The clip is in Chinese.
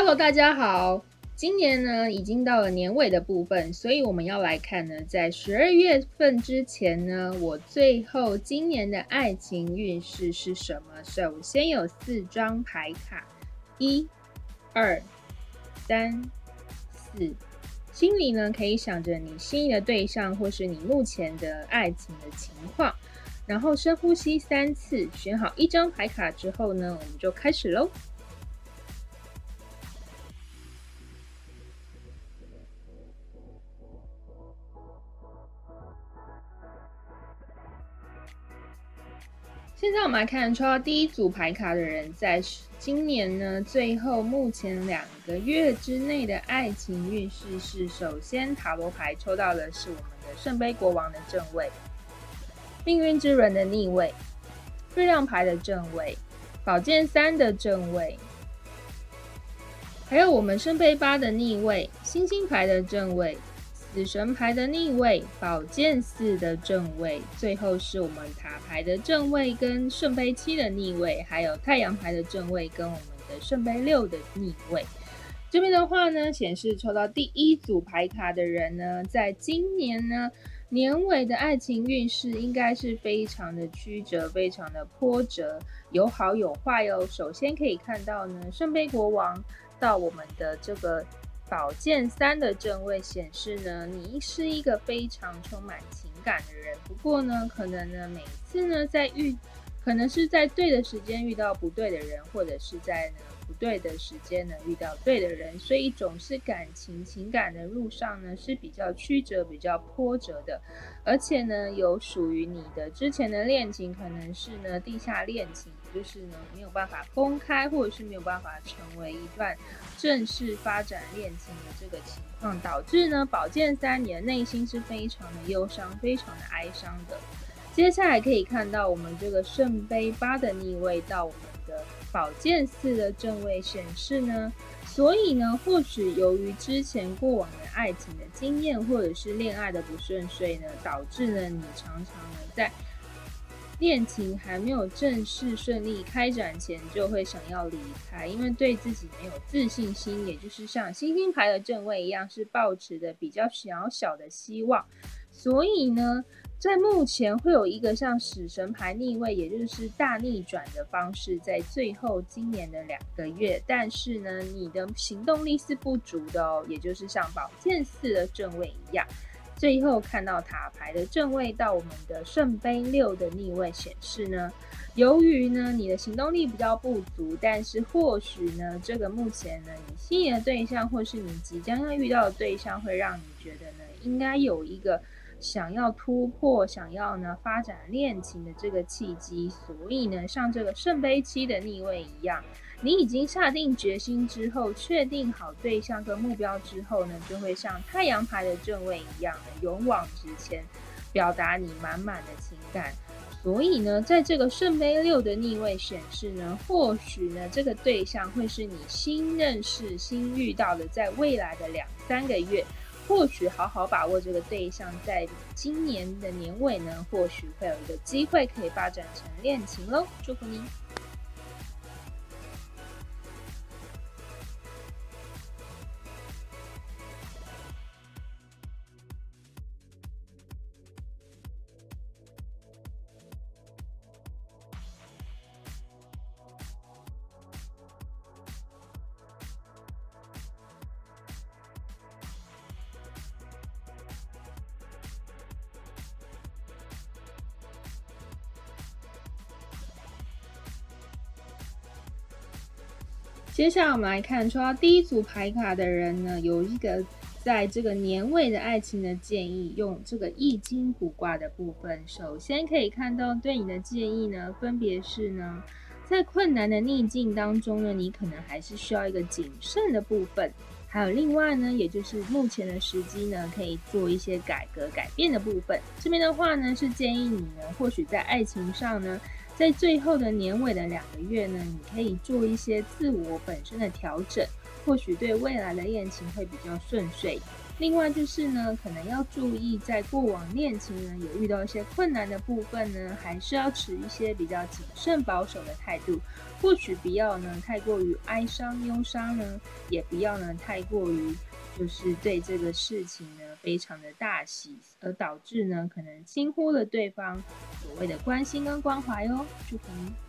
Hello，大家好。今年呢，已经到了年尾的部分，所以我们要来看呢，在十二月份之前呢，我最后今年的爱情运势是什么？首先有四张牌卡，一、二、三、四。心里呢，可以想着你心仪的对象，或是你目前的爱情的情况，然后深呼吸三次，选好一张牌卡之后呢，我们就开始喽。现在我们来看抽到第一组牌卡的人，在今年呢最后目前两个月之内的爱情运势是：首先塔罗牌抽到的是我们的圣杯国王的正位，命运之轮的逆位，月亮牌的正位，宝剑三的正位，还有我们圣杯八的逆位，星星牌的正位。死神牌的逆位，宝剑四的正位，最后是我们塔牌的正位跟圣杯七的逆位，还有太阳牌的正位跟我们的圣杯六的逆位。这边的话呢，显示抽到第一组牌卡的人呢，在今年呢年尾的爱情运势应该是非常的曲折，非常的波折，有好有坏哦。首先可以看到呢，圣杯国王到我们的这个。宝剑三的正位显示呢，你是一个非常充满情感的人。不过呢，可能呢，每次呢，在遇，可能是在对的时间遇到不对的人，或者是在呢不对的时间呢遇到对的人，所以总是感情情感的路上呢是比较曲折、比较波折的。而且呢，有属于你的之前的恋情，可能是呢地下恋情。就是呢，没有办法公开，或者是没有办法成为一段正式发展恋情的这个情况，导致呢，宝剑三你的内心是非常的忧伤，非常的哀伤的。接下来可以看到我们这个圣杯八的逆位到我们的宝剑四的正位显示呢，所以呢，或许由于之前过往的爱情的经验，或者是恋爱的不顺遂呢，导致呢，你常常呢在。恋情还没有正式顺利开展前，就会想要离开，因为对自己没有自信心，也就是像星星牌的正位一样，是抱持的比较小小的希望。所以呢，在目前会有一个像死神牌逆位，也就是大逆转的方式，在最后今年的两个月，但是呢，你的行动力是不足的哦，也就是像宝剑四的正位一样。最后看到塔牌的正位到我们的圣杯六的逆位显示呢，由于呢你的行动力比较不足，但是或许呢这个目前呢你心仪的对象或是你即将要遇到的对象会让你觉得呢应该有一个想要突破、想要呢发展恋情的这个契机，所以呢像这个圣杯七的逆位一样。你已经下定决心之后，确定好对象跟目标之后呢，就会像太阳牌的正位一样勇往直前，表达你满满的情感。所以呢，在这个圣杯六的逆位显示呢，或许呢，这个对象会是你新认识、新遇到的，在未来的两三个月，或许好好把握这个对象，在今年的年尾呢，或许会有一个机会可以发展成恋情喽。祝福您！接下来我们来看抽到第一组牌卡的人呢，有一个在这个年尾的爱情的建议，用这个易经卜卦的部分。首先可以看到对你的建议呢，分别是呢，在困难的逆境当中呢，你可能还是需要一个谨慎的部分。还有另外呢，也就是目前的时机呢，可以做一些改革改变的部分。这边的话呢，是建议你呢，或许在爱情上呢。在最后的年尾的两个月呢，你可以做一些自我本身的调整，或许对未来的恋情会比较顺遂。另外就是呢，可能要注意，在过往恋情呢有遇到一些困难的部分呢，还是要持一些比较谨慎保守的态度。或许不要呢太过于哀伤忧伤呢，也不要呢太过于就是对这个事情呢非常的大喜，而导致呢可能轻忽了对方所谓的关心跟关怀哦。祝福你。